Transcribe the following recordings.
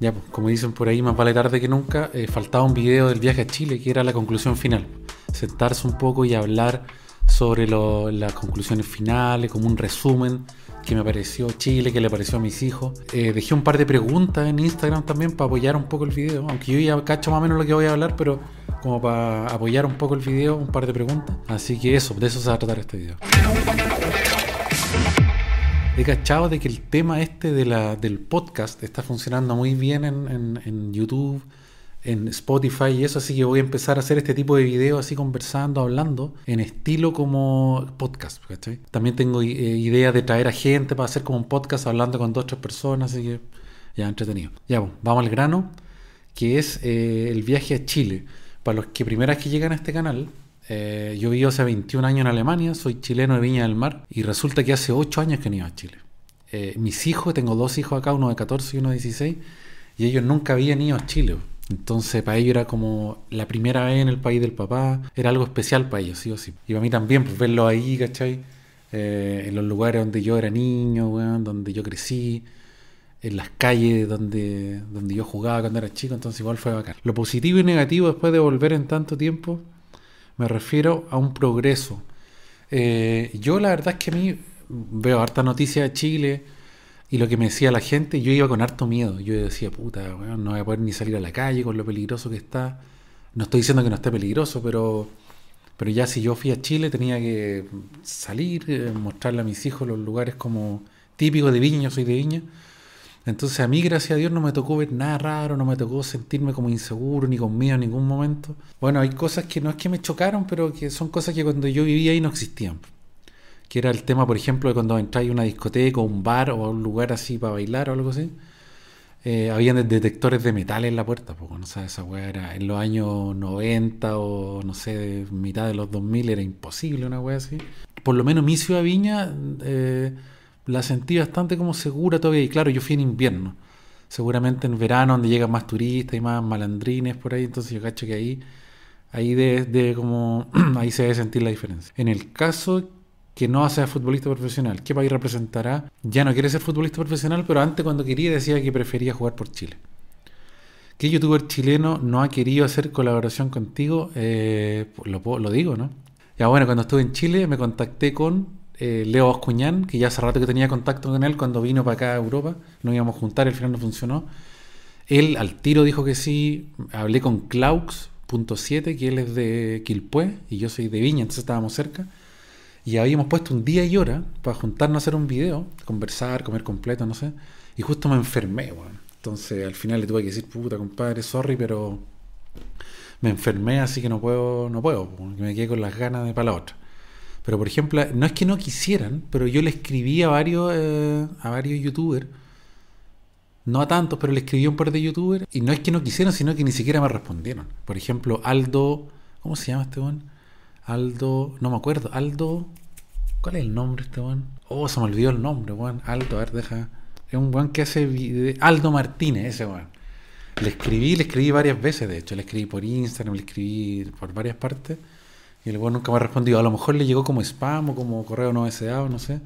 Ya, pues, como dicen por ahí, más vale tarde que nunca, eh, faltaba un video del viaje a Chile, que era la conclusión final. Sentarse un poco y hablar sobre las conclusiones finales, como un resumen que me pareció Chile, que le pareció a mis hijos. Eh, dejé un par de preguntas en Instagram también para apoyar un poco el video, aunque yo ya cacho más o menos lo que voy a hablar, pero como para apoyar un poco el video, un par de preguntas. Así que eso, de eso se va a tratar este video. He cachado de que el tema este de la, del podcast está funcionando muy bien en, en YouTube en Spotify y eso, así que voy a empezar a hacer este tipo de videos así conversando, hablando, en estilo como podcast, También tengo eh, idea de traer a gente para hacer como un podcast hablando con dos o tres personas, así que ya entretenido. Ya, bueno, vamos al grano, que es eh, el viaje a Chile. Para los que primeras que llegan a este canal, eh, yo vivo hace 21 años en Alemania, soy chileno de Viña del Mar y resulta que hace 8 años que no iba a Chile. mis hijos, tengo dos hijos acá, uno de 14 y uno de 16, y ellos nunca habían ido a Chile. Entonces para ellos era como la primera vez en el país del papá, era algo especial para ellos, sí o sí. Y para mí también, pues verlo ahí, ¿cachai? Eh, en los lugares donde yo era niño, donde yo crecí, en las calles donde, donde yo jugaba cuando era chico, entonces igual fue bacán. Lo positivo y negativo después de volver en tanto tiempo, me refiero a un progreso. Eh, yo la verdad es que a mí veo harta noticia de Chile, y lo que me decía la gente, yo iba con harto miedo. Yo decía, puta, no voy a poder ni salir a la calle con lo peligroso que está. No estoy diciendo que no esté peligroso, pero, pero ya si yo fui a Chile tenía que salir, eh, mostrarle a mis hijos los lugares como típicos de Viña, soy de Viña. Entonces a mí, gracias a Dios, no me tocó ver nada raro, no me tocó sentirme como inseguro ni con miedo en ningún momento. Bueno, hay cosas que no es que me chocaron, pero que son cosas que cuando yo vivía ahí no existían que era el tema, por ejemplo, de cuando entráis a una discoteca o un bar o a un lugar así para bailar o algo así, eh, habían detectores de metal en la puerta, porque no sabes, esa weá era en los años 90 o no sé, mitad de los 2000 era imposible una weá así. Por lo menos mi ciudad Viña eh, la sentí bastante como segura todavía, y claro, yo fui en invierno. Seguramente en verano, donde llegan más turistas y más malandrines por ahí, entonces yo cacho que ahí, ahí de, de como, ahí se debe sentir la diferencia. En el caso que no sea futbolista profesional. ¿Qué país representará? Ya no quiere ser futbolista profesional, pero antes cuando quería decía que prefería jugar por Chile. ¿Qué youtuber chileno no ha querido hacer colaboración contigo? Eh, lo, lo, digo, ¿no? Ya bueno, cuando estuve en Chile me contacté con eh, Leo Oscuñán, que ya hace rato que tenía contacto con él cuando vino para acá a Europa. Nos íbamos a juntar, al final no funcionó. Él al tiro dijo que sí. Hablé con Claux.7, que él es de Quilpué y yo soy de Viña, entonces estábamos cerca. Y habíamos puesto un día y hora para juntarnos a hacer un video, conversar, comer completo, no sé. Y justo me enfermé, weón. Entonces al final le tuve que decir, puta compadre, sorry, pero me enfermé, así que no puedo, no puedo, me quedé con las ganas de para la otra. Pero por ejemplo, no es que no quisieran, pero yo le escribí a varios, eh, a varios youtubers, no a tantos, pero le escribí a un par de youtubers, y no es que no quisieran, sino que ni siquiera me respondieron. Por ejemplo, Aldo, ¿cómo se llama este weón? Aldo, no me acuerdo, Aldo, ¿cuál es el nombre este weón? Oh, se me olvidó el nombre, weón. Aldo, a ver, deja. Es un weón que hace video, Aldo Martínez, ese weón. Le escribí, le escribí varias veces, de hecho, le escribí por Instagram, le escribí por varias partes. Y el weón nunca me ha respondido. A lo mejor le llegó como spam o como correo no deseado, no sé.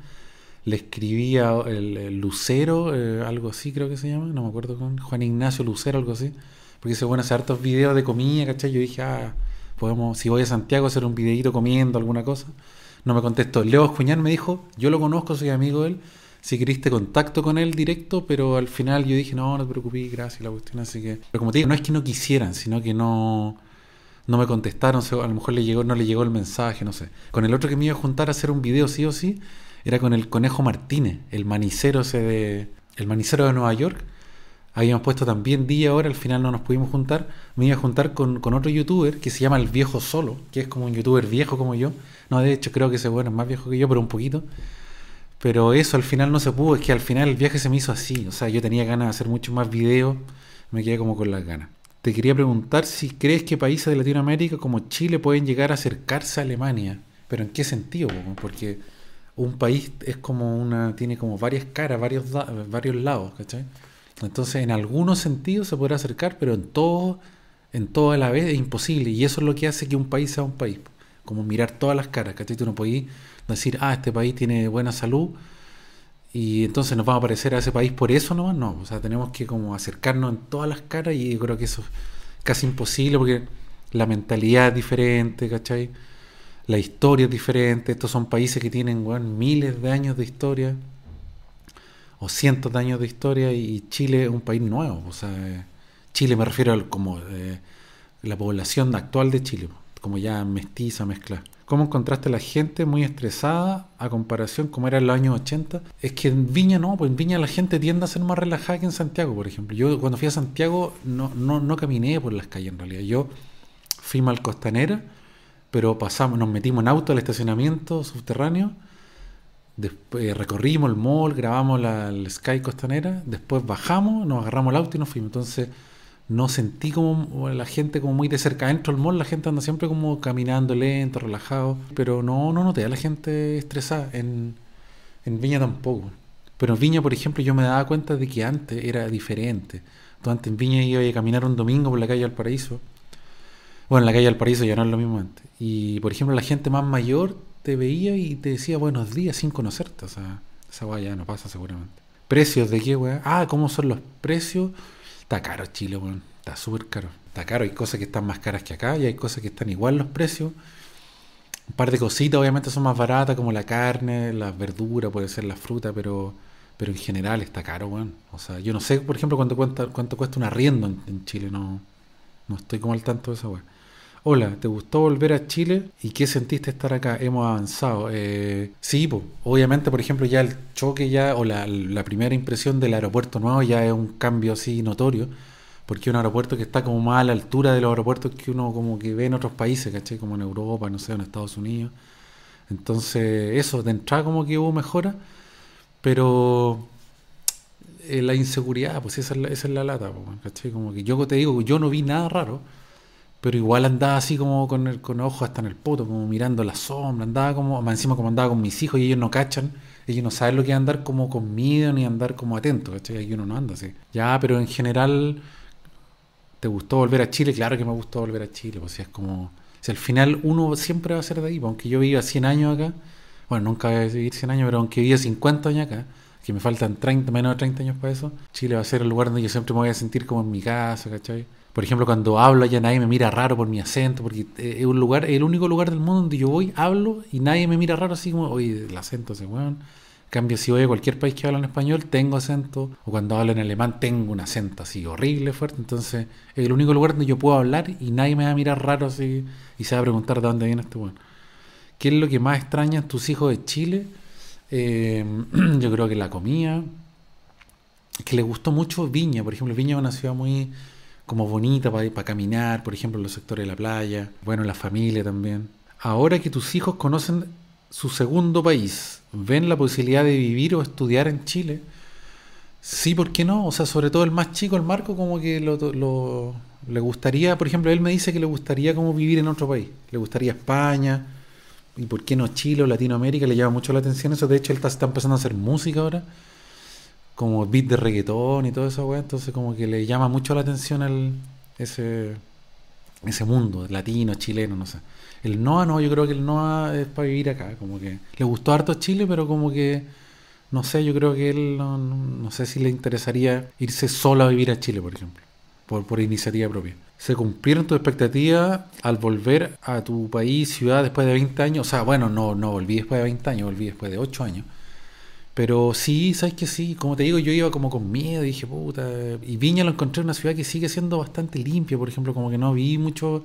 Le escribí a el, Lucero, eh, algo así creo que se llama, no me acuerdo con Juan Ignacio Lucero, algo así. Porque ese bueno hace hartos videos de comida, ¿cachai? Yo dije, ah, podemos, si voy a Santiago, hacer un videito comiendo alguna cosa. No me contestó. Leo Escuñán me dijo, yo lo conozco, soy amigo de él. Si queriste contacto con él directo, pero al final yo dije, no, no te preocupes, gracias, la cuestión, así que... Pero como te digo, no es que no quisieran, sino que no, no me contestaron, a lo mejor le llegó, no le llegó el mensaje, no sé. Con el otro que me iba a juntar a hacer un video sí o sí, era con el Conejo Martínez, el manicero ese de... El manicero de Nueva York, Habíamos puesto también día ahora, al final no nos pudimos juntar. Me iba a juntar con, otro youtuber que se llama El Viejo Solo, que es como un youtuber viejo como yo. No, de hecho creo que ese bueno es más viejo que yo, pero un poquito. Pero eso al final no se pudo, es que al final el viaje se me hizo así. O sea, yo tenía ganas de hacer muchos más videos, me quedé como con las ganas. Te quería preguntar si crees que países de Latinoamérica como Chile pueden llegar a acercarse a Alemania. Pero ¿en qué sentido? Porque un país es como una, tiene como varias caras, varios, varios lados, ¿cachai? Entonces, en algunos sentidos se podrá acercar, pero en todo, en todo a la vez es imposible. Y eso es lo que hace que un país sea un país. Como mirar todas las caras, ¿cachai? Tú no podés decir, ah, este país tiene buena salud Y entonces nos vamos a parecer a ese país por eso nomás, no. O sea, tenemos que como acercarnos en todas las caras y yo creo que eso es casi imposible porque la mentalidad es diferente, ¿cachai? La historia es diferente. Estos son países que tienen miles de años de historia o cientos de años de historia y Chile es un país nuevo. O sea, Chile me refiero a como eh, la población actual de Chile, como ya mestiza, mezcla. ¿Cómo encontraste a la gente muy estresada a comparación como era en los años 80? Es que en Viña no, pues en Viña la gente tiende a ser más relajada que en Santiago, por ejemplo. Yo cuando fui a Santiago no, no, no caminé por las calles en realidad. Yo fui mal costanera, pero pasamos, nos metimos en auto al estacionamiento subterráneo, después eh, recorrimos el mall, grabamos la, Sky costanera, después bajamos, nos agarramos el auto y nos fuimos. Entonces no sentí como la gente como muy de cerca. Dentro del mall la gente anda siempre como caminando lento, relajado. Pero no, no noté a la gente estresada. En, en Viña tampoco. Pero en Viña, por ejemplo, yo me daba cuenta de que antes era diferente. Entonces, antes en Viña iba a caminar un domingo por la calle del Paraíso. Bueno, en la calle del Paraíso ya no es lo mismo antes. Y, por ejemplo, la gente más mayor te veía y te decía buenos días sin conocerte. O sea, esa weá ya no pasa seguramente. ¿Precios de qué, weá? Ah, ¿cómo son los precios? Está caro Chile, weón. Está súper caro. Está caro. Hay cosas que están más caras que acá y hay cosas que están igual los precios. Un par de cositas obviamente son más baratas, como la carne, las verduras, puede ser la fruta, pero, pero en general está caro, weón. O sea, yo no sé, por ejemplo, cuánto, cuánto cuesta un arriendo en, Chile. No, no estoy como al tanto de esa weón. Hola, ¿te gustó volver a Chile? ¿Y qué sentiste estar acá? Hemos avanzado. Eh, sí, obviamente, por ejemplo, ya el choque ya, o la, primera impresión del aeropuerto nuevo ya es un cambio así notorio, porque un aeropuerto que está como más a la altura de los aeropuertos que uno como que ve en otros países, ¿cachai? Como en Europa, no sé, en Estados Unidos. Entonces, eso, de entrada como que hubo mejora, pero eh, la inseguridad, pues esa es la, esa es la lata, ¿cachai? Como que yo te digo, yo no vi nada raro pero igual andaba así como con el con ojos hasta en el poto, como mirando la sombra, andaba como, más encima como andaba con mis hijos y ellos no cachan, ellos no saben lo que es andar como con miedo ni andar como atento, ¿cachai? Ahí uno no anda así. Ya, pero en general, ¿te gustó volver a Chile? Claro que me gustó volver a Chile, pues si es como, si al final uno siempre va a ser de ahí, pues, aunque yo viva 100 años acá, bueno, nunca voy a vivir 100 años, pero aunque viva 50 años acá, que me faltan 30, menos de 30 años para eso, Chile va a ser el lugar donde yo siempre me voy a sentir como en mi casa, ¿cachai? Por ejemplo, cuando hablo ya nadie me mira raro por mi acento, porque eh, es un lugar, el único lugar del mundo donde yo voy, hablo y nadie me mira raro así como, oye, el acento ese weón. cambio, si voy a cualquier país que habla en español, tengo acento, o cuando hablo en alemán, tengo un acento así horrible, fuerte. Entonces, es el único lugar donde yo puedo hablar y nadie me va a mirar raro así y se va a preguntar de dónde viene este weón. ¿Qué es lo que más extrañan tus hijos de Chile? Eh, yo creo que la comida, que le gustó mucho Viña, por ejemplo, Viña es una ciudad muy como bonita para, caminar, por ejemplo, en los sectores de la playa, bueno, la familia también. Ahora que tus hijos conocen su segundo país, ven la posibilidad de vivir o estudiar en Chile, sí, ¿por qué no? O sea, sobre todo el más chico, el Marco, como que lo, le gustaría, por ejemplo, él me dice que le gustaría como vivir en otro país, le gustaría España, y por qué no Chile o Latinoamérica, le llama mucho la atención eso, de hecho él está empezando a hacer música ahora como beat de reggaetón y todo eso, güey. Entonces como que le llama mucho la atención al, ese, ese mundo latino, chileno, no sé. El NOA no, yo creo que el NOA es para vivir acá, como que le gustó harto Chile, pero como que, no sé, yo creo que él no, no, sé si le interesaría irse solo a vivir a Chile, por ejemplo, por, por iniciativa propia. ¿Se cumplieron tus expectativas al volver a tu país, ciudad, después de 20 años? O sea, bueno, no, no volví después de 20 años, volví después de 8 años. Pero sí, sabes que sí, como te digo, yo iba como con miedo, dije, puta. Y Viña lo encontré en una ciudad que sigue siendo bastante limpia, por ejemplo, como que no vi mucho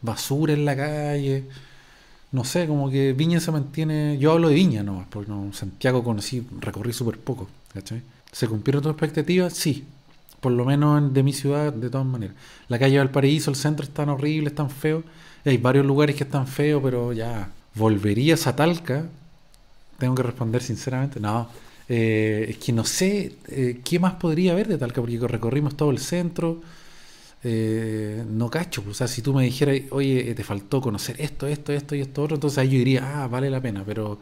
basura en la calle. No sé, como que Viña se mantiene. Yo hablo de Viña nomás, porque no, Santiago conocí, recorrí súper poco, ¿cachai? ¿Se cumplieron tus expectativas? Sí, por lo menos de mi ciudad, de todas maneras. La calle Valparaíso, el centro están horribles, están feos. hay varios lugares que están feos, pero ya. ¿Volverías a Talca? Tengo que responder sinceramente, no. Eh, es que no sé eh, qué más podría haber de Talca, porque recorrimos todo el centro. Eh, no cacho, o sea, si tú me dijeras, oye, te faltó conocer esto, esto, esto y esto otro, entonces ahí yo diría, ah, vale la pena, pero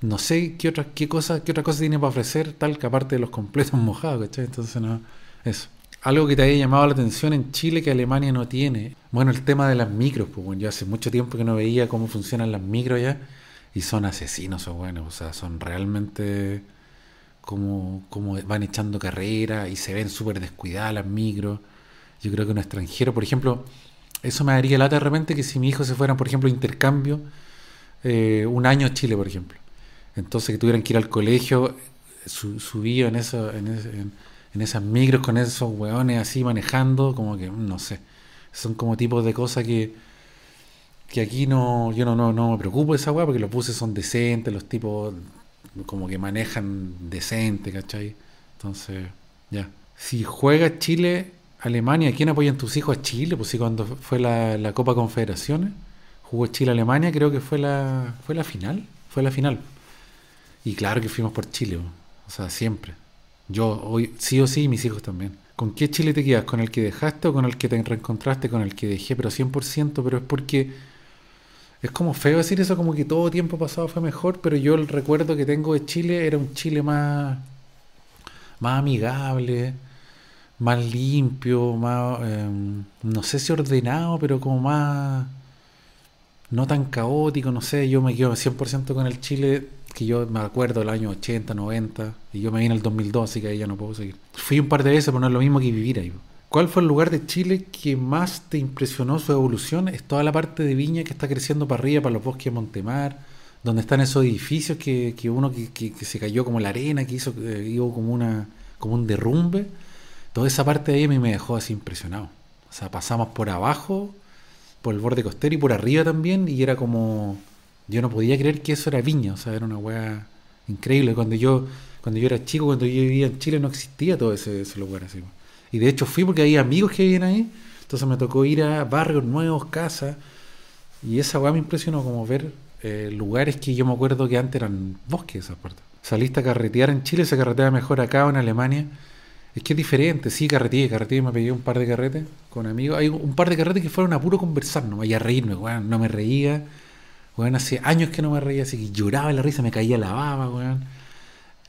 no sé qué otra, qué cosa, qué otra cosa tiene para ofrecer Talca aparte de los completos mojados, ¿cachai? Entonces, no, eso. Algo que te haya llamado la atención en Chile que Alemania no tiene. Bueno, el tema de las micros, pues bueno, yo hace mucho tiempo que no veía cómo funcionan las micros ya y son asesinos o buenos, o sea, son realmente cómo, cómo van echando carrera y se ven súper descuidadas las micros. Yo creo que un extranjero, por ejemplo, eso me daría lata de repente que si mi hijo se fuera, por ejemplo, intercambio, eh, un año a Chile, por ejemplo. Entonces que tuvieran que ir al colegio, su, subido en, eso, en, en, esas micros con esos hueones así manejando, como que, no sé, son como tipos de cosas que, que aquí no, yo no, no, no me preocupo de esa hueá porque los buses son decentes, los tipos como que manejan decente, ¿cachai? Entonces, ya. Si juega Chile, Alemania, ¿quién apoyan tus hijos a Chile? Pues sí, cuando fue la, la Copa Confederaciones, jugó Chile-Alemania, creo que fue la, fue la final, fue la final. Y claro que fuimos por Chile, o sea, siempre. Yo, hoy, sí o sí, y mis hijos también. ¿Con qué Chile te quedas? ¿Con el que dejaste o con el que te reencontraste? Con el que dejé, pero 100%, pero es porque es como feo decir eso, como que todo tiempo pasado fue mejor, pero yo el recuerdo que tengo de Chile era un Chile más, más amigable, más limpio, más, em, no sé si ordenado, pero como más, no tan caótico, no sé, yo me quedo 100% con el Chile que yo me acuerdo del año 80, 90, y yo me vine en el 2002, así que ahí ya no puedo seguir. Fui un par de veces, pero no es lo mismo que vivir ahí. ¿Cuál fue el lugar de Chile que más te impresionó su evolución? Es toda la parte de Viña que está creciendo para arriba, para los bosques de Montemar, donde están esos edificios que, que uno que, que, se cayó como la arena, que hizo, eh, como, una, como un derrumbe. Toda esa parte de ahí a mí me dejó así impresionado. O sea, pasamos por abajo, por el borde costero y por arriba también, y era como yo no podía creer que eso era Viña, o sea, era una weá increíble. Cuando yo, cuando yo era chico, cuando yo vivía en Chile, no existía todo ese, lugar así. Y de hecho fui porque hay amigos que vivían ahí, entonces me tocó ir a barrios nuevos, casas, y esa weá me impresionó como ver eh, lugares que yo me acuerdo que antes eran bosques esas partes. Saliste a carretear en Chile, se carretea mejor acá o en Alemania. Es que es diferente, sí, carreteé, carreteé, me pedí un par de carretes con amigos. Hay un par de carretes que fueron a puro conversar, no vaya a reírme, weón, no me reía Weón, hace años que no me reía, así que lloraba la risa, me caía la baba, weón.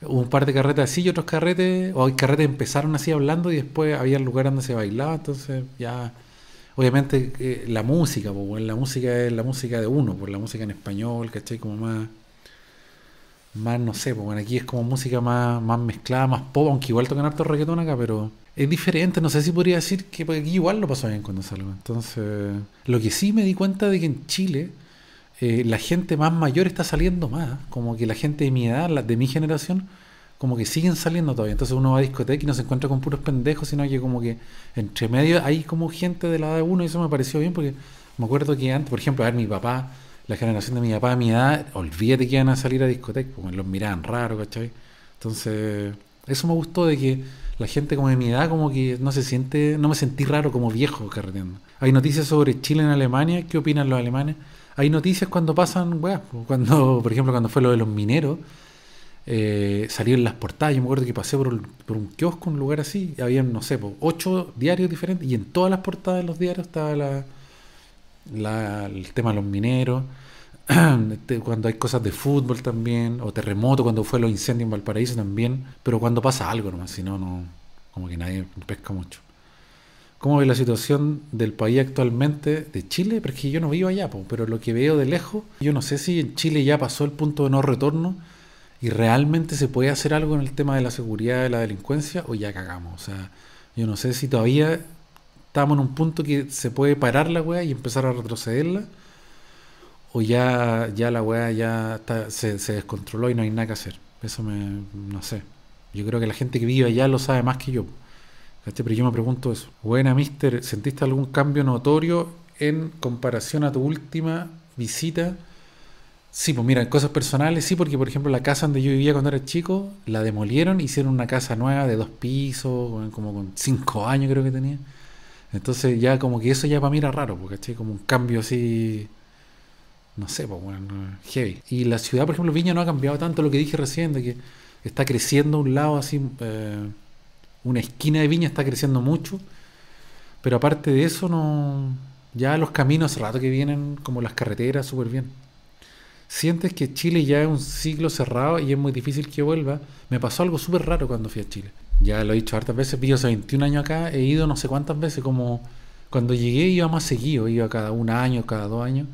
Un par de carretes así y otros carretes, o hay carretes empezaron así hablando y después había lugares donde se bailaba, entonces ya. Obviamente eh, la música, pues, la música es la música de uno, pues la música en español, ¿cachai? Como más. Más, no sé, pues bueno, aquí es como música más, más mezclada, más pop, aunque igual tocan harto reggaetón acá, pero es diferente, no sé si podría decir que aquí igual lo pasó bien cuando salgo. Entonces, lo que sí me di cuenta de que en Chile eh, la gente más mayor está saliendo más, como que la gente de mi edad, de mi generación, como que siguen saliendo todavía. Entonces uno va a discoteca y no se encuentra con puros pendejos, sino que como que entre medio hay como gente de la edad de uno y eso me pareció bien porque me acuerdo que antes, por ejemplo, a ver, mi papá, la generación de mi papá mi edad, olvídate que iban a salir a discoteca, porque los miraban raro, ¿cachai? Entonces, eso me gustó de que la gente como de mi edad como que no se siente, no me sentí raro como viejo carreteando. Hay noticias sobre Chile en Alemania, ¿qué opinan los alemanes? Hay noticias cuando pasan, weá, cuando, por ejemplo, cuando fue lo de los mineros, eh, salieron las portadas. Yo me acuerdo que pasé por, un kiosco, un lugar así, y había, no sé, ocho diarios diferentes, y en todas las portadas de los diarios estaba la, el tema de los mineros. Este, cuando hay cosas de fútbol también, o terremoto, cuando fue los incendios en Valparaíso también, pero cuando pasa algo nomás, si no, no, como que nadie pesca mucho. ¿Cómo ve la situación del país actualmente de Chile? Porque yo no vivo allá, pero lo que veo de lejos, yo no sé si en Chile ya pasó el punto de no retorno y realmente se puede hacer algo en el tema de la seguridad, de la delincuencia, o ya cagamos. O sea, yo no sé si todavía estamos en un punto que se puede parar la weá y empezar a retrocederla, o ya, ya la weá ya se, se, descontroló y no hay nada que hacer. Eso me, no sé. Yo creo que la gente que vive allá lo sabe más que yo. Pero yo me pregunto eso. Buena, mister, ¿sentiste algún cambio notorio en comparación a tu última visita? Sí, pues mira, en cosas personales sí, porque por ejemplo la casa donde yo vivía cuando era chico, la demolieron, hicieron una casa nueva de dos pisos, como con cinco años creo que tenía. Entonces ya como que eso ya para mí era raro, porque como un cambio así, no sé, pues bueno, heavy. Y la ciudad, por ejemplo, Viña no ha cambiado tanto lo que dije recién, de que está creciendo un lado así... Eh, una esquina de Viña está creciendo mucho, pero aparte de eso, no ya los caminos hace rato que vienen, como las carreteras, súper bien. Sientes que Chile ya es un ciclo cerrado y es muy difícil que vuelva. Me pasó algo súper raro cuando fui a Chile. Ya lo he dicho hartas veces, vivo hace 21 años acá, he ido no sé cuántas veces, como cuando llegué iba más seguido, iba cada un año, cada dos años.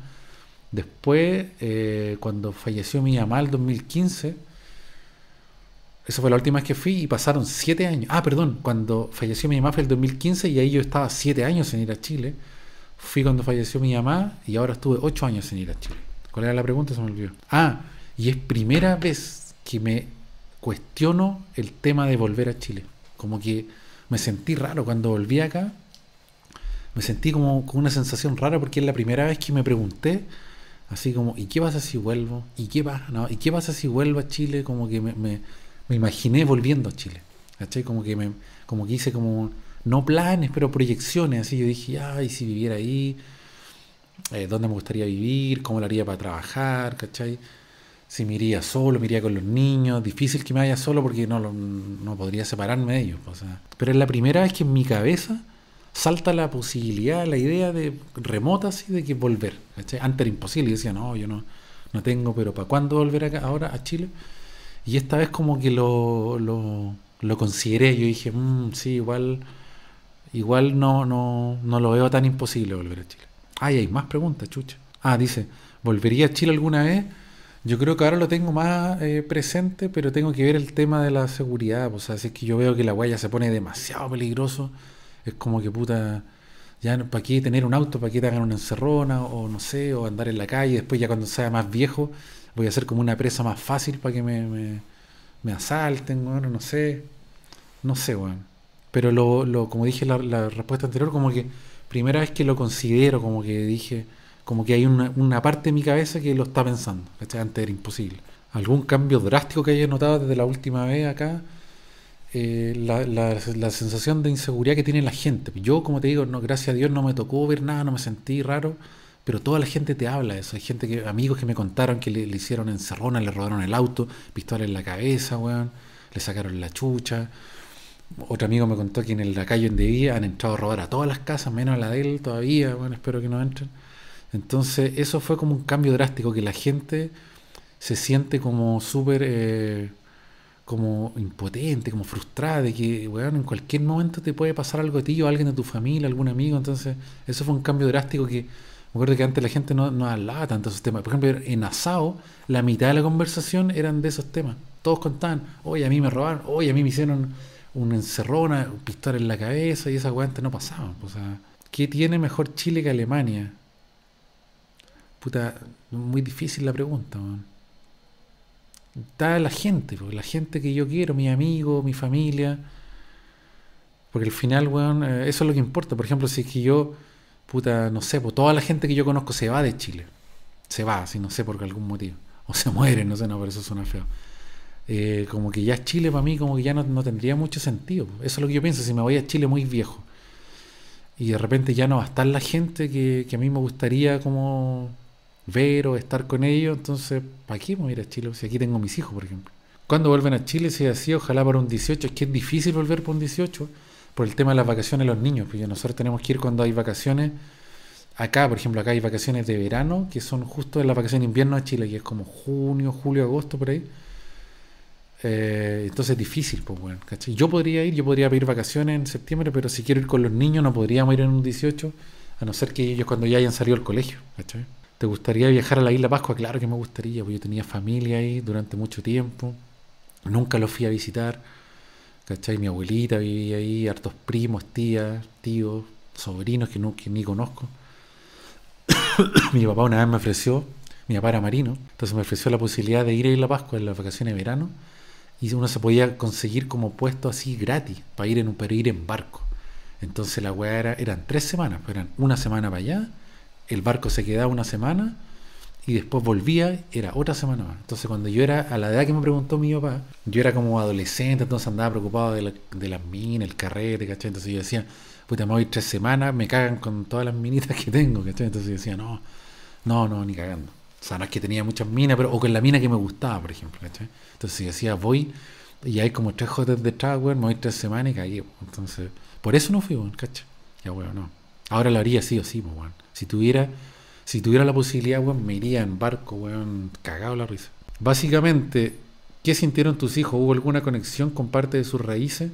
Después, eh, cuando falleció mi mamá el 2015, Esa fue la última vez que fui y pasaron siete años. Ah, perdón, cuando falleció mi mamá fue el 2015 y ahí yo estaba siete años sin ir a Chile. Fui cuando falleció mi mamá y ahora estuve ocho años sin ir a Chile. ¿Cuál era la pregunta? Se me olvidó. Ah, y es primera vez que me cuestiono el tema de volver a Chile. Como que me sentí raro cuando volví acá. Me sentí como con una sensación rara porque es la primera vez que me pregunté así como, ¿y qué pasa si vuelvo? ¿Y qué pasa? ¿Y qué pasa si vuelvo a Chile? Como que me imaginé volviendo a Chile. ¿Cachai? Como que, me, como que hice como, no planes, pero proyecciones. Así yo dije, ay, si viviera ahí, eh, dónde me gustaría vivir, cómo lo haría para trabajar, ¿cachai? Si me iría solo, me iría con los niños. Difícil que me vaya solo porque no, no podría separarme de ellos. O sea. Pero es la primera vez que en mi cabeza salta la posibilidad, la idea de remota así de que volver. ¿cachai? Antes era imposible. Yo decía, no, yo no, no tengo, pero ¿para cuándo volver acá, ahora a Chile? Y esta vez como que lo, lo, lo consideré, yo dije, mmm, sí, igual, igual no, no, no lo veo tan imposible volver a Chile. Ay, hay más preguntas, chucha. Ah, dice, ¿volvería a Chile alguna vez? Yo creo que ahora lo tengo más eh, presente, pero tengo que ver el tema de la seguridad. O sea, si es que yo veo que la huella se pone demasiado peligroso, es como que puta, ya para qué tener un auto, para qué te hagan una encerrona, o no sé, o andar en la calle, después ya cuando sea más viejo, voy a hacer como una presa más fácil para que me, me, asalten, bueno, no sé. No sé, bueno. Pero lo, lo, como dije la, la respuesta anterior, como que primera vez que lo considero, como que dije, como que hay una, una parte de mi cabeza que lo está pensando. Antes era imposible. ¿Algún cambio drástico que haya notado desde la última vez acá? Eh, la, la, la, sensación de inseguridad que tiene la gente. Yo, como te digo, no, gracias a Dios no me tocó ver nada, no me sentí raro pero toda la gente te habla de eso. Hay gente que, amigos que me contaron que le, hicieron encerrona, le robaron el auto, pistola en la cabeza, weón, le sacaron la chucha. Otro amigo me contó que en la calle donde vivía han entrado a robar a todas las casas, menos a la de él todavía, bueno, espero que no entren. Entonces, eso fue como un cambio drástico, que la gente se siente como súper, eh, como impotente, como frustrada, de que, weón, en cualquier momento te puede pasar algo a ti o a alguien de tu familia, algún amigo. Entonces, eso fue un cambio drástico que me acuerdo que antes la gente no, no hablaba tanto de esos temas. Por ejemplo, en Asao, la mitad de la conversación eran de esos temas. Todos contaban, oye, a mí me robaron, oye, a mí me hicieron una encerrona, un pistola en la cabeza, y esas cosas antes no pasaban. O sea, ¿qué tiene mejor Chile que Alemania? Puta, muy difícil la pregunta, man. Está la gente, la gente que yo quiero, mi amigo, mi familia. Porque al final, weón, eh, eso es lo que importa. Por ejemplo, si es que yo puta, no sé, pues toda la gente que yo conozco se va de Chile. Se va, así no sé por algún motivo. O se muere, no sé, no, pero eso suena feo. Eh, como que ya Chile para mí como que ya no, tendría mucho sentido. Eso es lo que yo pienso, si me voy a Chile muy viejo. Y de repente ya no va a estar la gente que, que a mí me gustaría como ver o estar con ellos, entonces, ¿para qué voy a ir a Chile? Si aquí tengo mis hijos, por ejemplo. cuando vuelven a Chile? Si así, ojalá para un 18. Es que es difícil volver para un 18 por el tema de las vacaciones de los niños, porque nosotros tenemos que ir cuando hay vacaciones. Acá, por ejemplo, acá hay vacaciones de verano, que son justo en la vacación de invierno de Chile, que es como junio, julio, agosto, por ahí. Eh, entonces es difícil, pues bueno, Yo podría ir, yo podría pedir vacaciones en septiembre, pero si quiero ir con los niños no podríamos ir en un 18, a no ser que ellos cuando ya hayan salido del colegio, ¿Te gustaría viajar a la isla Pascua? Claro que me gustaría, porque yo tenía familia ahí durante mucho tiempo, nunca lo fui a visitar ¿Cachai? Mi abuelita vivía ahí, hartos primos, tías, tíos, sobrinos que, no, ni conozco. mi papá una vez me ofreció, mi papá era marino, entonces me ofreció la posibilidad de ir a Isla Pascua en las vacaciones de verano y uno se podía conseguir como puesto así gratis para ir en para ir en barco. Entonces la weá era, eran tres semanas, eran una semana para allá, el barco se quedaba una semana y después volvía, era otra semana más. Entonces cuando yo era, a la edad que me preguntó mi papá, yo era como adolescente, entonces andaba preocupado de, la, de las minas, el carrete, ¿cachai? Entonces yo decía, puta, me voy tres semanas, me cagan con todas las minitas que tengo, ¿cachai? Entonces yo decía, no, no, no, ni cagando. O sea, no es que tenía muchas minas, pero, o con la mina que me gustaba, por ejemplo, ¿cachai? Entonces yo decía, voy, y hay como tres jotas de weón, me voy tres semanas y caí, Entonces, por eso no fui, weón, ¿cachai? Ya, weón, no. Ahora lo haría sí o sí, weón. Si tuviera si tuviera la posibilidad, weón, me iría en barco, weón, cagado la risa. Básicamente, ¿qué sintieron tus hijos? ¿Hubo alguna conexión con parte de sus raíces?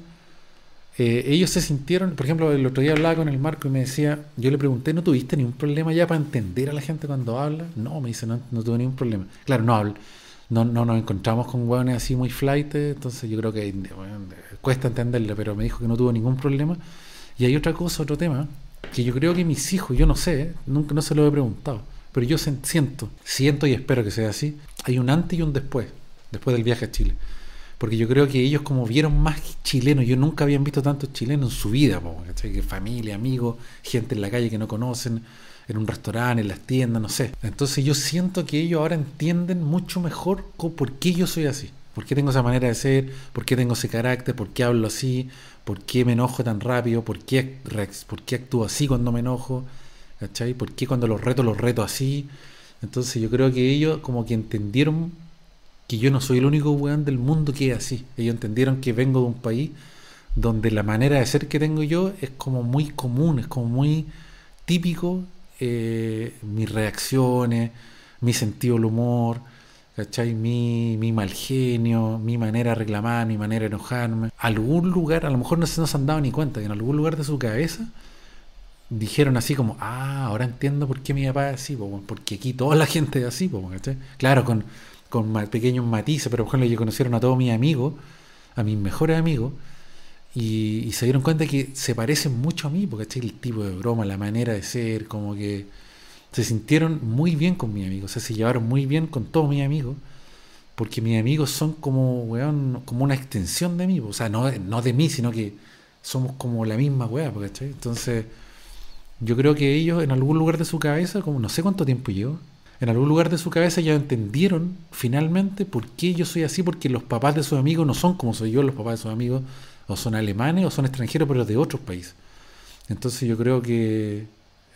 Eh, ellos se sintieron, por ejemplo, el otro día hablaba con el Marco y me decía, yo le pregunté, ¿no tuviste ningún problema ya para entender a la gente cuando habla? No, me dice, no, no tuve ningún problema. Claro, no hablo. no, no nos encontramos con hueones así muy flight, entonces yo creo que cuesta entenderle, pero me dijo que no tuvo ningún problema. Y hay otra cosa, otro tema, que yo creo que mis hijos, yo no sé, nunca no se lo he preguntado, pero yo siento, siento y espero que sea así, hay un antes y un después, después del viaje a Chile. Porque yo creo que ellos como vieron más chilenos, yo nunca habían visto tantos chilenos en su vida, que familia, amigos, gente en la calle que no conocen, en un restaurante, en las tiendas, no sé. Entonces yo siento que ellos ahora entienden mucho mejor por qué yo soy así, por qué tengo esa manera de ser, por qué tengo ese carácter, por qué hablo así, por qué me enojo tan rápido, por qué, actúo así cuando me enojo, ¿cachai? ¿Por qué cuando los reto, los reto así? Entonces yo creo que ellos como que entendieron que yo no soy el único weón del mundo que es así. Ellos entendieron que vengo de un país donde la manera de ser que tengo yo es como muy común, es como muy típico eh, mis reacciones, mi sentido del humor, ¿cachai? Mi, mi mal genio, mi manera de reclamar, mi manera de enojarme. Algún lugar, a lo mejor no se nos han dado ni cuenta, que en algún lugar de su cabeza dijeron así como, ah, ahora entiendo por qué mi papá es así, porque aquí toda la gente es así, ¿cachai? Claro, con, con pequeños matices, pero por ejemplo, ellos conocieron a todos mis amigos, a mis mejores amigos, y, se dieron cuenta que se parecen mucho a mí, porque el tipo de broma, la manera de ser, como que se sintieron muy bien con mis amigos, o sea, se llevaron muy bien con todos mis amigos, porque mis amigos son como, weón, como una extensión de mí, o sea, no, no de mí, sino que somos como la misma weá, ¿cachai? Entonces, yo creo que ellos en algún lugar de su cabeza, como no sé cuánto tiempo llevo, en algún lugar de su cabeza ya entendieron finalmente por qué yo soy así, porque los papás de sus amigos no son como soy yo, los papás de sus amigos o son alemanes o son extranjeros, pero de otros países. Entonces yo creo que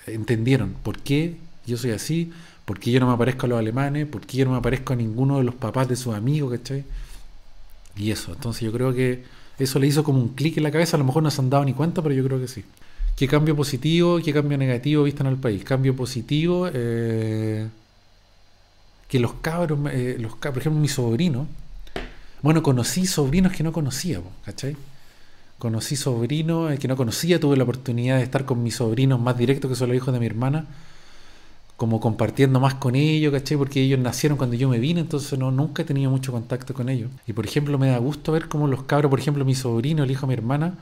entendieron por qué yo soy así, por qué yo no me aparezco a los alemanes, por qué yo no me aparezco a ninguno de los papás de sus amigos, ¿cachai? Y eso, entonces yo creo que eso le hizo como un clic en la cabeza, a lo mejor no se han dado ni cuenta, pero yo creo que sí. ¿Qué cambio positivo, qué cambio negativo viste en el país? Cambio positivo, eh, que los cabros, eh, los por ejemplo, mi sobrino, bueno, conocí sobrinos que no conocía, ¿cachai? conocí sobrinos eh, que no conocía, tuve la oportunidad de estar con mis sobrinos más directos, que son los hijos de mi hermana, como compartiendo más con ellos, ¿cachai? Porque ellos nacieron cuando yo me vine, entonces no, nunca he tenido mucho contacto con ellos. Y por ejemplo, me da gusto ver cómo los cabros, por ejemplo, mi sobrino, el hijo de mi hermana,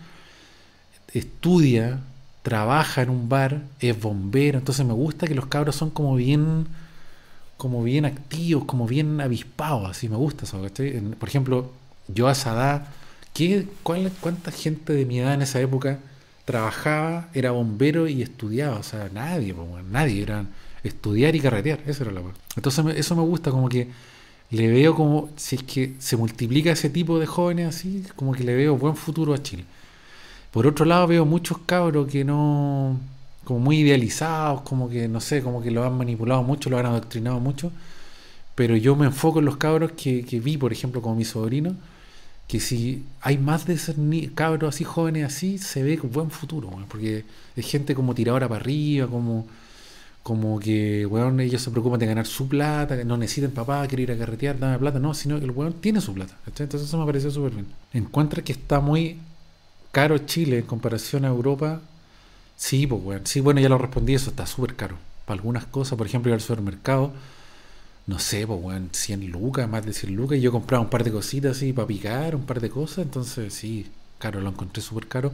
estudia, trabaja en un bar, es bombero, entonces me gusta que los cabros son como bien como bien activos, como bien avispados, así me gusta eso, ¿cachai? Por ejemplo, yo a esa edad ¿Qué, ¿Cuánta gente de mi edad en esa época trabajaba, era bombero y estudiaba? O sea, nadie, nadie, era estudiar y carretear, eso era la Entonces eso me gusta, como que le veo como, si es que se multiplica ese tipo de jóvenes así, como que le veo buen futuro a Chile. Por otro lado veo muchos cabros que no, como muy idealizados, como que, no sé, como que lo han manipulado mucho, lo han adoctrinado mucho, pero yo me enfoco en los cabros que, vi, por ejemplo, como mi sobrino, que si hay más de esos cabros así jóvenes así, se ve buen futuro, porque es gente como tiradora para arriba, como, como que weón, ellos se preocupan de ganar su plata, no necesitan papá, quiere ir a carretear, dame plata, no, sino que el weón tiene su plata. Entonces eso me pareció súper bien. Encuentra que está muy caro Chile en comparación a Europa. Sí, pues weón, sí, bueno, ya lo respondí, eso está súper caro. Para algunas cosas, por ejemplo, ir al supermercado no sé, pues, weón, 100 lucas, más de 100 lucas. Y yo compraba un par de cositas así para picar, un par de cosas. Entonces, sí, caro, lo encontré súper caro.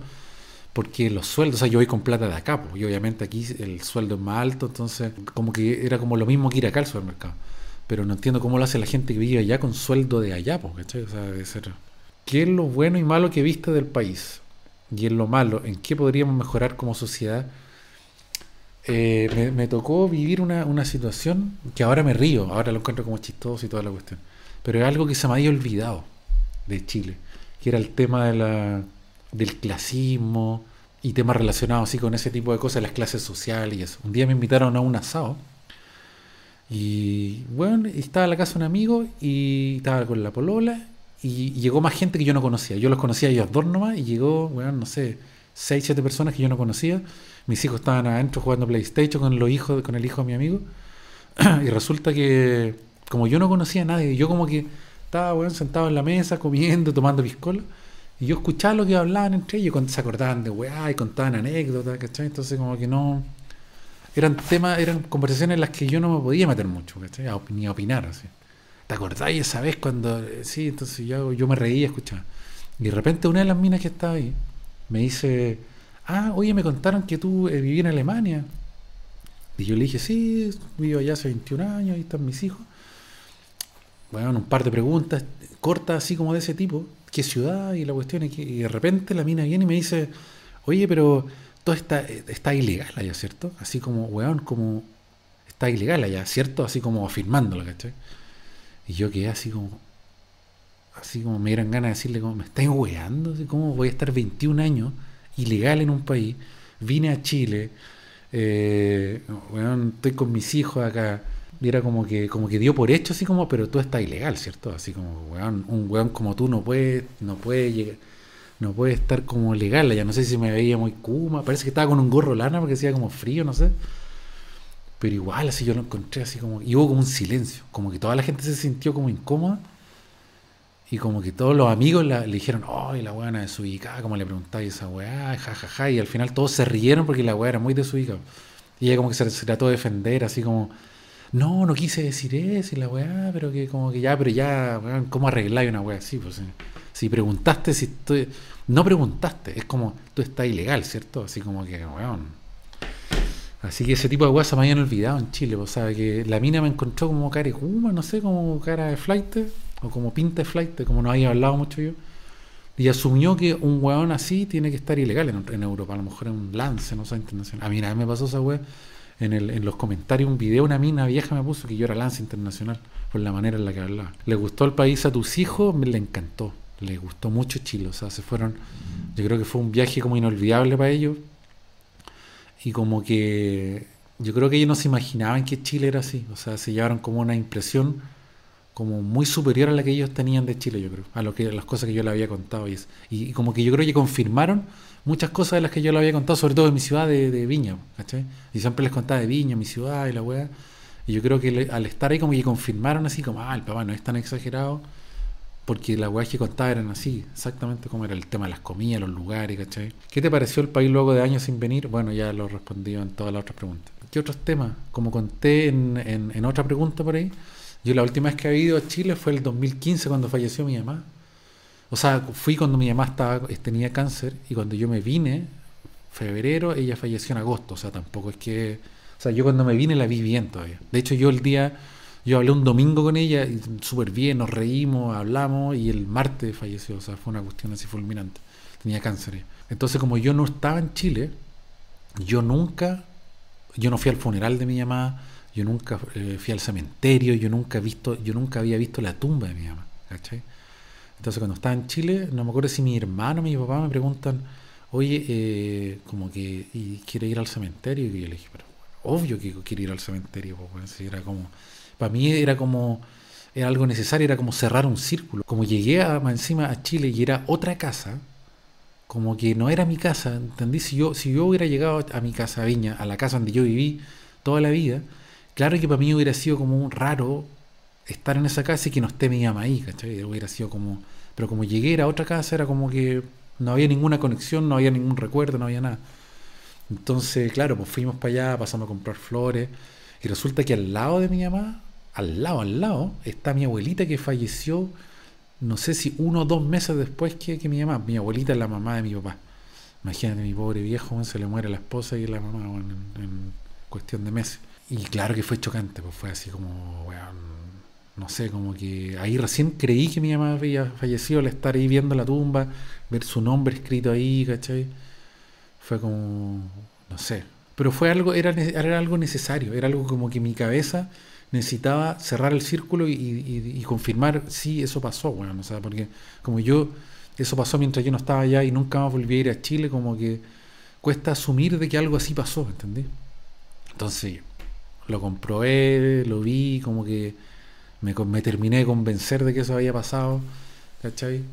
Porque los sueldos, o sea, yo voy con plata de acá, y obviamente aquí el sueldo es más alto. Entonces, como que era como lo mismo que ir acá al supermercado. Pero no entiendo cómo lo hace la gente que vive allá con sueldo de allá, pues, ¿cachai? O sea, debe ser. ¿Qué es lo bueno y malo que viste del país? Y en lo malo, ¿en qué podríamos mejorar como sociedad? Eh, me, tocó vivir una, una, situación que ahora me río, ahora lo encuentro como chistoso y toda la cuestión, pero es algo que se me había olvidado de Chile, que era el tema de la, del clasismo y temas relacionados así con ese tipo de cosas, las clases sociales y eso. Un día me invitaron a un asado y bueno, estaba en la casa un amigo y estaba con la polola y, llegó más gente que yo no conocía. Yo los conocía ellos dos nomás y llegó, bueno, no sé, seis, siete personas que yo no conocía mis hijos estaban adentro jugando PlayStation con los hijos, con el hijo de mi amigo. y resulta que, como yo no conocía a nadie, yo como que estaba bueno, sentado en la mesa, comiendo, tomando piscola, y yo escuchaba lo que hablaban entre ellos, cuando se acordaban de weá y contaban anécdotas, ¿cachai? Entonces como que no. Eran temas, eran conversaciones en las que yo no me podía meter mucho, ¿cachai? Ni a opinar así. ¿te acordáis esa vez cuando.? Sí, entonces yo, yo me reía, escuchaba. Y de repente una de las minas que estaba ahí me dice, ah, oye, me contaron que tú eh, vivías en Alemania. Y yo le dije, sí, vivo allá hace 21 años, ahí están mis hijos. Bueno, un par de preguntas cortas así como de ese tipo. ¿Qué ciudad? Y la cuestión es que y de repente la mina viene y me dice, oye, pero todo está, está ilegal allá, ¿cierto? Así como, weón, como está ilegal allá, ¿cierto? Así como afirmándolo, ¿cachai? Y yo quedé así como, así como me dieron ganas de decirle, como, me estáis weando, ¿cómo voy a estar 21 años ilegal en un país? Vine a Chile, eh, estoy con mis hijos acá. Y era como que, como que dio por hecho, así como, pero tú estás ilegal, ¿cierto? Así como, weón, un weón como tú no puede, no puede llegar, no puede estar como legal allá. No sé si me veía muy kuma, parece que estaba con un gorro lana porque hacía como frío, no sé. Pero igual, así yo lo encontré así como, y hubo como un silencio, como que toda la gente se sintió como incómoda y como que todos los amigos le dijeron, ¡ay, la weá desubicada! Como le preguntáis esa weá, jajaja. Y al final todos se rieron porque la weá era muy desubicada. Y ella como que se, trató de defender, así como, no, no quise decir eso y la weá, pero que como que ya, pero ya, weón, ¿cómo arregláis una weá así? Pues, si preguntaste, si estoy. No preguntaste, es como, tú estás ilegal, ¿cierto? Así como que, weón. Así que ese tipo de weá se me habían olvidado en Chile, pues, ¿sabes? Que la mina me encontró como cara de no sé, como cara de flight o como pinta de flight, como no había hablado mucho yo, y asumió que un weón así tiene que estar ilegal en, Europa, a lo mejor en un lance, no sé, internacional. A mí nada me pasó esa weá, en, el, en los comentarios, un video, una mina vieja me puso que yo era lance internacional, por la manera en la que hablaba. ¿Le gustó el país a tus hijos? Me le encantó, le gustó mucho Chile, o sea, se fueron, yo creo que fue un viaje como inolvidable para ellos, y como que yo creo que ellos no se imaginaban que Chile era así, o sea, se llevaron como una impresión como muy superior a la que ellos tenían de Chile, yo creo, a lo que las cosas que yo le había contado y, y, como que yo creo que confirmaron muchas cosas de las que yo le había contado, sobre todo en mi ciudad de, Viña, ¿cachai? Y siempre les contaba de Viña, mi ciudad y la weá. Y yo creo que al estar ahí como que confirmaron así como, ah, el papá no es tan exagerado, porque las weas que contaba eran así, exactamente como era el tema de las comidas, los lugares, ¿cachai? ¿Qué te pareció el país luego de años sin venir? Bueno, ya lo respondí en todas las otras preguntas. ¿Qué otros temas? Como conté en, en, en otra pregunta por ahí, yo la última vez que he ido a Chile fue el 2015 cuando falleció mi mamá. O sea, fui cuando mi mamá estaba, tenía cáncer y cuando yo me vine, febrero, ella falleció en agosto. O sea, tampoco es que... O sea, yo cuando me vine la vi bien todavía. De hecho, yo el día, yo hablé un domingo con ella, súper bien, nos reímos, hablamos y el martes falleció. O sea, fue una cuestión así fulminante. Tenía cáncer. Entonces, como yo no estaba en Chile, yo nunca, yo no fui al funeral de mi mamá, yo nunca eh, fui al cementerio, yo nunca visto, yo nunca había visto la tumba de mi mamá, ¿cachai? Entonces cuando estaba en Chile, no me acuerdo si mi hermano o mi papá me preguntan, oye, eh, como que y quiere ir al cementerio, y yo le dije, pero obvio que quiere ir al cementerio, pues, era como, para mí era como, era algo necesario, era como cerrar un círculo. Como llegué encima a Chile y era otra casa, como que no era mi casa, ¿entendí? Si yo, si yo hubiera llegado a mi casa, Viña, a la casa donde yo viví toda la vida, Claro que para mí hubiera sido como un raro estar en esa casa y que no esté mi mamá ahí, ¿cachai? Hubiera sido como... Pero como llegué a otra casa era como que no había ninguna conexión, no había ningún recuerdo, no había nada. Entonces, claro, pues fuimos para allá, pasamos a comprar flores y resulta que al lado de mi mamá, al lado, al lado, está mi abuelita que falleció, no sé si uno o dos meses después que, que mi mamá. Mi abuelita es la mamá de mi papá. Imagínate, mi pobre viejo, se le muere la esposa y la mamá en cuestión de meses. Y claro que fue chocante, pues fue así como, no sé, como que ahí recién creí que mi mamá había fallecido al estar ahí viendo la tumba, ver su nombre escrito ahí, ¿cachai? Fue como, no sé, pero fue algo, era, era algo necesario, era algo como que mi cabeza necesitaba cerrar el círculo y, confirmar, sí, eso pasó, bueno, o sea, porque como yo, eso pasó mientras yo no estaba allá y nunca más volví a ir a Chile, como que cuesta asumir de que algo así pasó, ¿entendí? Entonces, lo comprobé, lo vi, como que me, terminé de convencer de que eso había pasado, ¿cachai?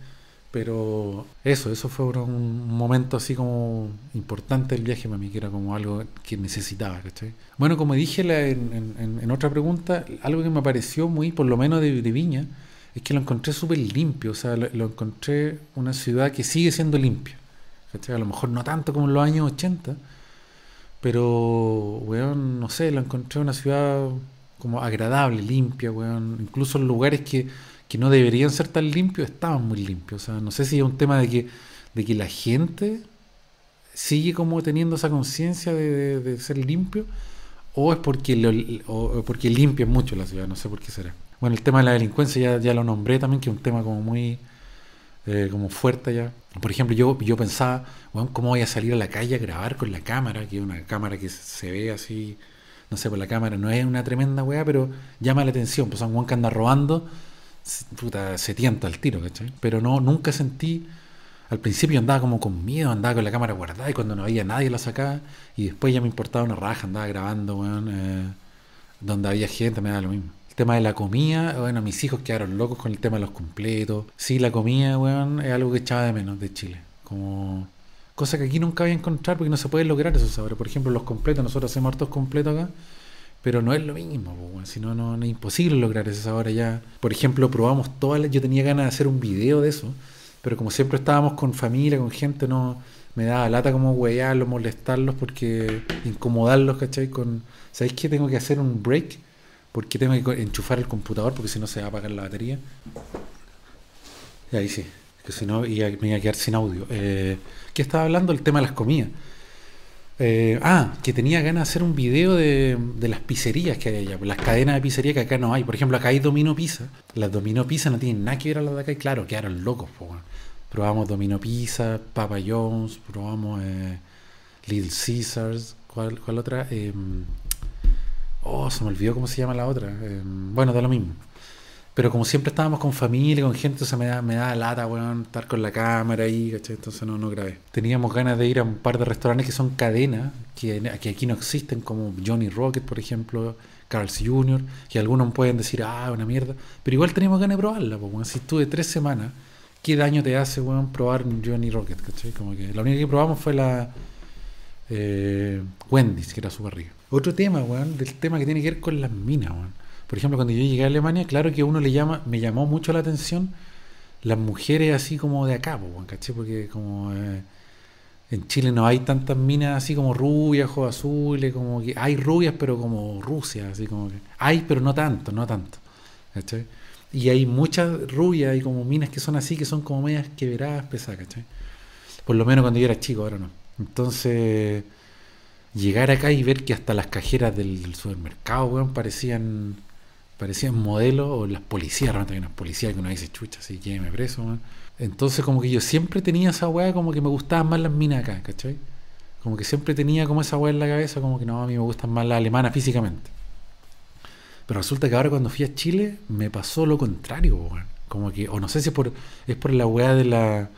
Pero eso, eso fue un momento así como importante del viaje para mí, que era como algo que necesitaba, ¿cachai? Bueno, como dije en, en, otra pregunta, algo que me pareció muy, por lo menos de, Viña, es que lo encontré súper limpio, o sea, lo, lo, encontré una ciudad que sigue siendo limpia, ¿cachai? A lo mejor no tanto como en los años 80, pero, weón, no sé, lo encontré una ciudad como agradable, limpia, weón. Incluso en lugares que, que no deberían ser tan limpios estaban muy limpios. O sea, no sé si es un tema de que, de que la gente sigue como teniendo esa conciencia de, de, ser limpio o es porque, lo, o porque limpian mucho la ciudad, no sé por qué será. Bueno, el tema de la delincuencia ya, ya lo nombré también, que es un tema como muy eh, como fuerte ya. Por ejemplo, yo, yo pensaba, bueno, ¿cómo voy a salir a la calle a grabar con la cámara? Que es una cámara que se ve así, no sé, por la cámara no es una tremenda weá, pero llama la atención. Pues a un que anda robando, puta, se tienta al tiro, ¿cachai? Pero no, nunca sentí al principio andaba como con miedo, andaba con la cámara guardada y cuando no había nadie la sacaba. Y después ya me importaba una raja, andaba grabando, weón. Eh, donde había gente, me da lo mismo. Tema de la comida, bueno, mis hijos quedaron locos con el tema de los completos. Sí, la comida, weón, es algo que echaba de menos de Chile. Como cosa que aquí nunca voy a encontrar porque no se puede lograr esos sabores. Por ejemplo, los completos, nosotros hacemos hartos completos acá, pero no es lo mismo, weón. si no, no, es imposible lograr ese sabor allá. Por ejemplo, probamos todas las, yo tenía ganas de hacer un video de eso pero como siempre estábamos con familia, con gente, no me daba lata como huearlos, molestarlos, porque incomodarlos, ¿cachai? Con, ¿Sabéis que tengo que hacer un break? Porque tengo que enchufar el computador, porque si no se va a apagar la batería. Y ahí sí, que si no me iba a quedar sin audio. Eh, ¿Qué estaba hablando? El tema de las comidas. Eh, ah, que tenía ganas de hacer un video de, las pizzerías que hay allá, las cadenas de pizzería que acá no hay. Por ejemplo, acá hay Domino Pizza. Las Domino Pizza no tienen nada que ver a las de acá y claro, quedaron locos. Probamos Domino Pizza, Papa John's, probamos eh, Little Caesars, ¿cuál, cuál otra? Oh, se me olvidó cómo se llama la otra. Em, bueno, da lo mismo. Pero como siempre estábamos con familia, con gente, o sea, me da, me da lata, weón, estar con la cámara ahí, ¿cachai? Entonces no, no grabé. Teníamos ganas de ir a un par de restaurantes que son cadenas, que, aquí no existen, como Johnny Rocket, por ejemplo, Carl's Jr., que algunos pueden decir, ah, una mierda, pero igual teníamos ganas de probarla, weón. Si estuve tres semanas, ¿qué daño te hace, weón, probar Johnny Rocket, ¿cachai? Como que la única que probamos fue la eh, Wendy's, que era súper rica. Otro tema, weón, del tema que tiene que ver con las minas, weón por ejemplo, cuando yo llegué a Alemania, claro que uno le llama, me llamó mucho la atención las mujeres así como de acá, ¿caché? Porque como eh, en Chile no hay tantas minas así como rubias, ojos azules, como que hay rubias, pero como Rusia, así como que hay, pero no tanto, no tanto, ¿cachai? Y hay muchas rubias y como minas que son así, que son como medias quebradas, pesadas, ¿cachai? Por lo menos cuando yo era chico, ahora no. Entonces, llegar acá y ver que hasta las cajeras del, supermercado, weón, parecían parecían modelos, o las policías, realmente hay unas policías que uno dice, chucha, así me preso, Entonces como que yo siempre tenía esa weá como que me gustaban más las minas acá, ¿cachai? Como que siempre tenía como esa weá en la cabeza, como que no, a mí me gustan más las alemanas físicamente. Pero resulta que ahora cuando fui a Chile me pasó lo contrario, weón. Como que, o no sé si por, es por la weá de la,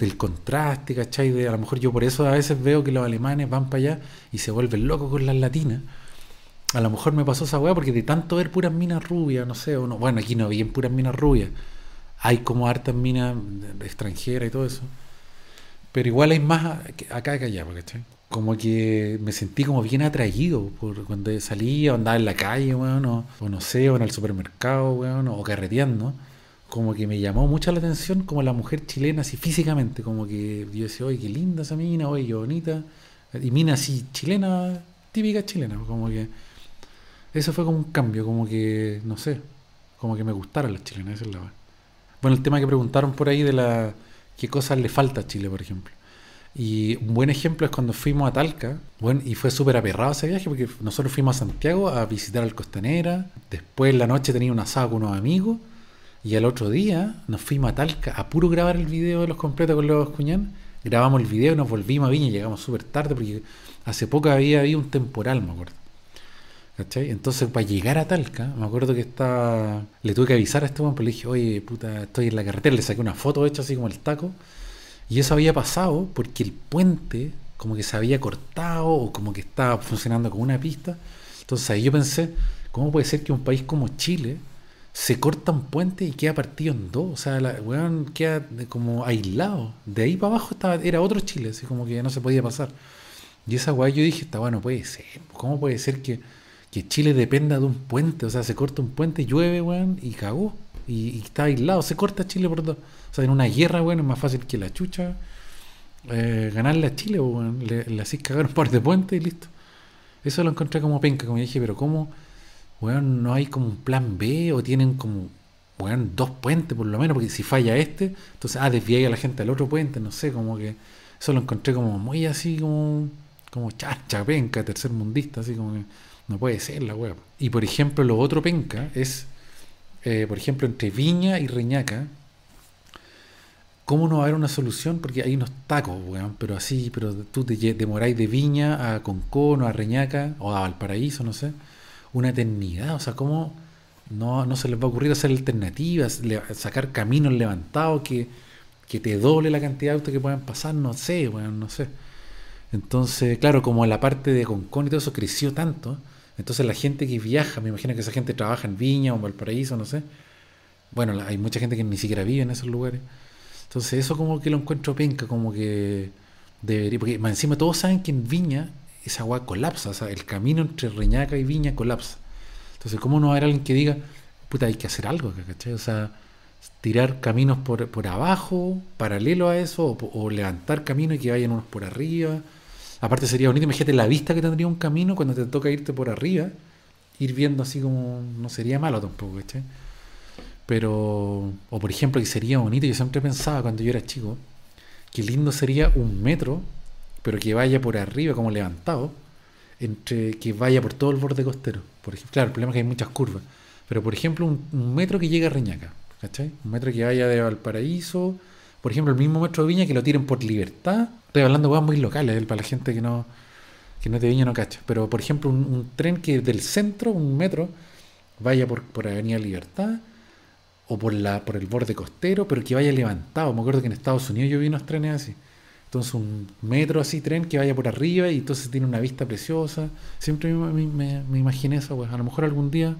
del contraste, ¿cachai? De, a lo mejor yo por eso a veces veo que los alemanes van para allá y se vuelven locos con las latinas a lo mejor me pasó esa weá porque de tanto ver puras minas rubias, no sé, o no, bueno, aquí no vi en puras minas rubias. Hay como hartas minas extranjeras y todo eso. Pero igual hay más acá que allá, ¿cachai? Como que me sentí como bien atraído por cuando salía andaba en la calle, weón, o, no sé, o en el supermercado, weón, o carreteando. Como que me llamó mucho la atención como la mujer chilena, así físicamente, como que yo decía, oye, qué linda esa mina, oye, qué bonita. Y mina así, chilena, típica chilena, como que eso fue como un cambio, como que, no sé, como que me gustaron las chilenas, esa es la Bueno, el tema que preguntaron por ahí de la qué cosas le falta a Chile, por ejemplo. Y un buen ejemplo es cuando fuimos a Talca, bueno, y fue súper aperrado ese viaje porque nosotros fuimos a Santiago a visitar al Costanera, después en la noche tenía un asado con unos amigos, y al otro día nos fuimos a Talca a puro grabar el video de los completos con los cuñán, grabamos el video y nos volvimos a Viña, llegamos súper tarde porque hace poco había habido un temporal, me acuerdo. Entonces, para llegar a Talca, me acuerdo que estaba. Le tuve que avisar a este hombre, le dije, oye, puta, estoy en la carretera, le saqué una foto hecha así como el taco. Y eso había pasado porque el puente, como que se había cortado, o como que estaba funcionando como una pista. Entonces ahí yo pensé, ¿cómo puede ser que un país como Chile se corta un puente y queda partido en dos? O sea, la weón queda como aislado. De ahí para abajo estaba, era otro Chile, así como que no se podía pasar. Y esa weá yo dije, está bueno, puede ser. ¿Cómo puede ser que que Chile dependa de un puente, o sea, se corta un puente, llueve, weón, y cagó. Y, está aislado, se corta Chile por dos. O sea, en una guerra, weón, es más fácil que la chucha eh, ganarle a Chile, weón. Le, le hacís cagar un par de puentes y listo. Eso lo encontré como penca, como dije, pero ¿cómo weón, no hay como un plan B o tienen como, weón, dos puentes por lo menos, porque si falla este, entonces, ah, desviáis a la gente al otro puente, no sé, como que eso lo encontré como muy así, como, como chacha, penca, tercer mundista, así como que no puede ser la weón. Y por ejemplo, lo otro penca es, eh, por ejemplo, entre Viña y Reñaca, ¿Cómo no va a haber una solución? Porque hay unos tacos, weón, pero así, pero tú te demoráis de Viña a Concón o a Reñaca o a Valparaíso, no sé, una eternidad. O sea, ¿cómo no, no se les va a ocurrir hacer alternativas, sacar caminos levantados que, que te doble la cantidad de autos que puedan pasar? No sé, weón, no sé. Entonces, claro, como la parte de Concón y todo eso creció tanto, entonces la gente que viaja, me imagino que esa gente trabaja en Viña o en Valparaíso, no sé. Bueno, hay mucha gente que ni siquiera vive en esos lugares. Entonces eso como que lo encuentro penca, como que debería, porque más encima todos saben que en Viña esa agua colapsa, o sea, el camino entre Reñaca y Viña colapsa. Entonces, ¿cómo no va a haber alguien que diga, puta, hay que hacer algo, ¿cachai? O sea, tirar caminos por, por abajo, paralelo a eso, o, levantar caminos y que vayan unos por arriba. Aparte sería bonito, imagínate la vista que tendría un camino cuando te toca irte por arriba, ir viendo así como, no sería malo tampoco, ¿cachai? Pero, o por ejemplo, que sería bonito, yo siempre pensaba cuando yo era chico, que lindo sería un metro, pero que vaya por arriba, como levantado, entre que vaya por todo el borde costero. Por ejemplo, claro, el problema es que hay muchas curvas, pero por ejemplo, un, metro que llegue a Reñaca, ¿cachai? Un metro que vaya de Valparaíso, por ejemplo, el mismo metro de Viña que lo tiren por libertad. Estoy hablando de cosas muy locales, para la gente que no, que no de Viña no cacha. Pero, por ejemplo, un, tren que del centro, un metro, vaya por, por Avenida Libertad o por, la, por el borde costero, pero que vaya levantado. Me acuerdo que en Estados Unidos yo vi unos trenes así. Entonces un metro así, tren que vaya por arriba y entonces tiene una vista preciosa. Siempre me, me, imaginé eso, pues. A lo mejor algún día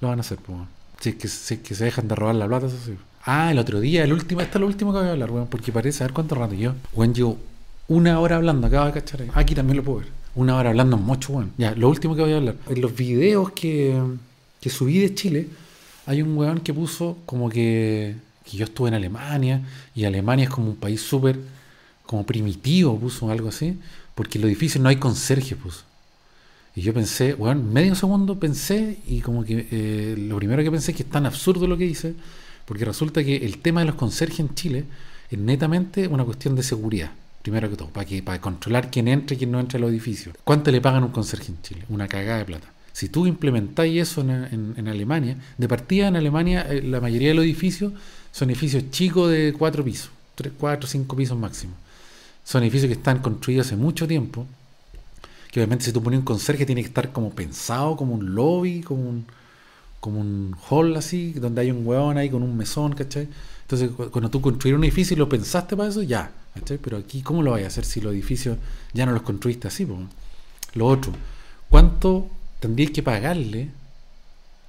lo van a hacer, pues. Si es que, si que se dejan de robar la plata, eso sí. Ah, el otro día, el último, esto es lo último que voy a hablar, bueno, porque parece, a ver cuánto rato yo. Bueno, yo una hora hablando, acabo de cachar ahí. Aquí también lo puedo ver. Una hora hablando mucho, bueno. Ya, lo último que voy a hablar. En los videos que, que subí de Chile, hay un weón que puso como que, que yo estuve en Alemania y Alemania es como un país súper como primitivo, puso algo así, porque en los edificios no hay conserje, puso. Y yo pensé, weón, medio segundo pensé y como que eh, lo primero que pensé es que es tan absurdo lo que dice, porque resulta que el tema de los conserjes en Chile es netamente una cuestión de seguridad. Primero que todo, para, que, para controlar quién entra y quién no entra a los edificios. ¿Cuánto le pagan a un conserje en Chile? Una cagada de plata. Si tú implementáis eso en, Alemania, de partida en Alemania eh, la mayoría de los edificios son edificios chicos de cuatro pisos, tres, cuatro, cinco pisos máximo. Son edificios que están construidos hace mucho tiempo, que obviamente si tú pones un conserje tiene que estar como pensado, como un lobby, como un, como un hall así, donde hay un hueón ahí con un mesón, ¿cachai? Entonces, cuando tú construir un edificio y lo pensaste para eso, ya, ¿cachai? Pero aquí, ¿cómo lo vais a hacer si los edificios ya no los construiste así? Lo otro, ¿cuánto tendrías que pagarle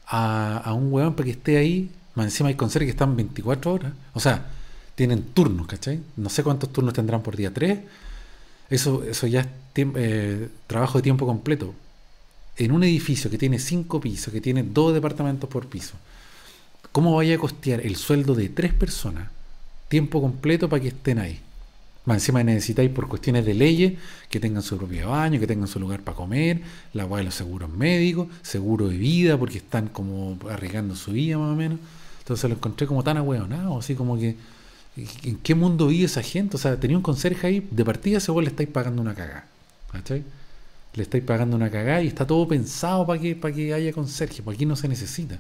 a, un huevón para que esté ahí. Más encima hay conserjes que están 24 horas. O sea, tienen turnos, ¿cachai? No sé cuántos turnos tendrán por día. ¿Tres? Eso, eso ya es eh, trabajo de tiempo completo. En un edificio que tiene cinco pisos, que tiene dos departamentos por piso, ¿cómo vaya a costear el sueldo de tres personas tiempo completo para que estén ahí? Más encima necesitáis por cuestiones de leyes que tengan su propio baño, que tengan su lugar para comer, la agua de los seguros médicos, seguro de vida, porque están como arriesgando su vida más o menos. Entonces lo encontré como tan ahueonado, así como que, ¿en qué mundo vive esa gente? O sea, tenía un conserje ahí, de partida ese le estáis pagando una cagada. ¿Cachai? Le estáis pagando una cagada y está todo pensado para que, para que haya conserje, porque aquí no se necesita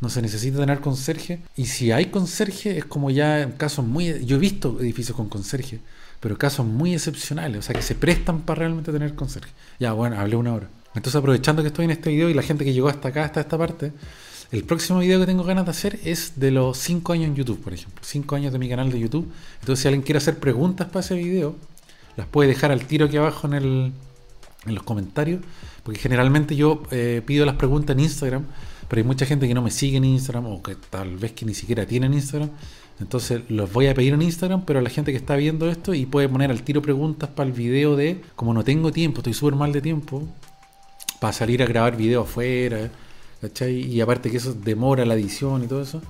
no se necesita tener conserje. Y si hay conserje, es como ya casos muy. Yo he visto edificios con conserje, pero casos muy excepcionales, o sea, que se prestan para realmente tener conserje. Ya, bueno, hablé una hora. Entonces, aprovechando que estoy en este video y la gente que llegó hasta acá, hasta esta parte, el próximo video que tengo ganas de hacer es de los 5 años en YouTube, por ejemplo. 5 años de mi canal de YouTube. Entonces, si alguien quiere hacer preguntas para ese video, las puede dejar al tiro aquí abajo en, el, en los comentarios, porque generalmente yo eh, pido las preguntas en Instagram, pero hay mucha gente que no me sigue en Instagram o que tal vez que ni siquiera tienen Instagram. Entonces los voy a pedir en Instagram, pero la gente que está viendo esto y puede poner al tiro preguntas para el video de, como no tengo tiempo, estoy súper mal de tiempo, para salir a grabar video afuera, ¿cachai? Y aparte que eso demora la edición y todo eso.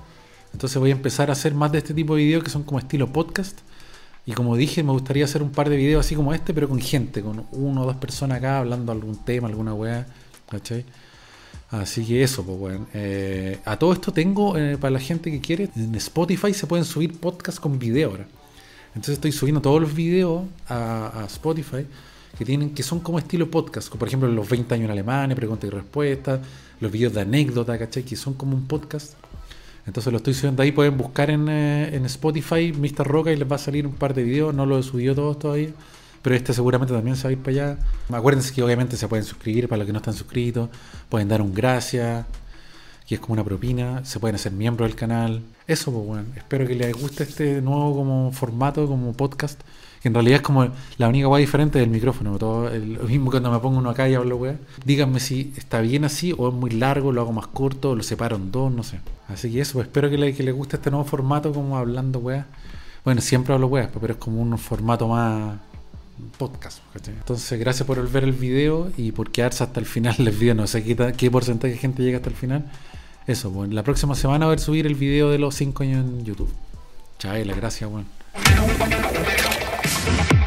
Entonces voy a empezar a hacer más de este tipo de videos que son como estilo podcast. Y como dije, me gustaría hacer un par de videos así como este, pero con gente, con uno o dos personas acá hablando algún tema, alguna weá, ¿cachai? Así que eso, pues, weón. Eh, a todo esto tengo, eh, para la gente que quiere, en Spotify se pueden subir podcasts con video ahora. Entonces estoy subiendo todos los videos a Spotify que tienen que son como estilo podcast, como por ejemplo los 20 años en Alemania, preguntas y respuestas, los videos de anécdota, ¿cachai? Que son como un podcast. Entonces lo estoy subiendo ahí, pueden buscar en, eh, en Spotify Mr. Roca y les va a salir un par de videos, no lo he subido todos todavía, pero este seguramente también se va a ir para allá. Acuérdense que obviamente se pueden suscribir para los que no están suscritos, pueden dar un gracias, que es como una propina, se pueden hacer miembros del canal. Eso, pues bueno, espero que les guste este nuevo como formato, como podcast que en realidad es como la única weá diferente del micrófono. Todo lo mismo cuando me pongo uno acá y hablo weá. Díganme si está bien así o es muy largo, lo hago más corto, o lo separo en dos, no sé. Así que eso, pues, espero que, le, que les guste este nuevo formato como hablando weá. Bueno, siempre hablo weá, pero es como un formato más podcast. Entonces, gracias por ver el video y por quedarse hasta el final del video. No sé qué, porcentaje de gente llega hasta el final. Eso, bueno, la próxima semana voy a subir el video de los 5 años en YouTube. Chao, la gracias, bueno. Thank you.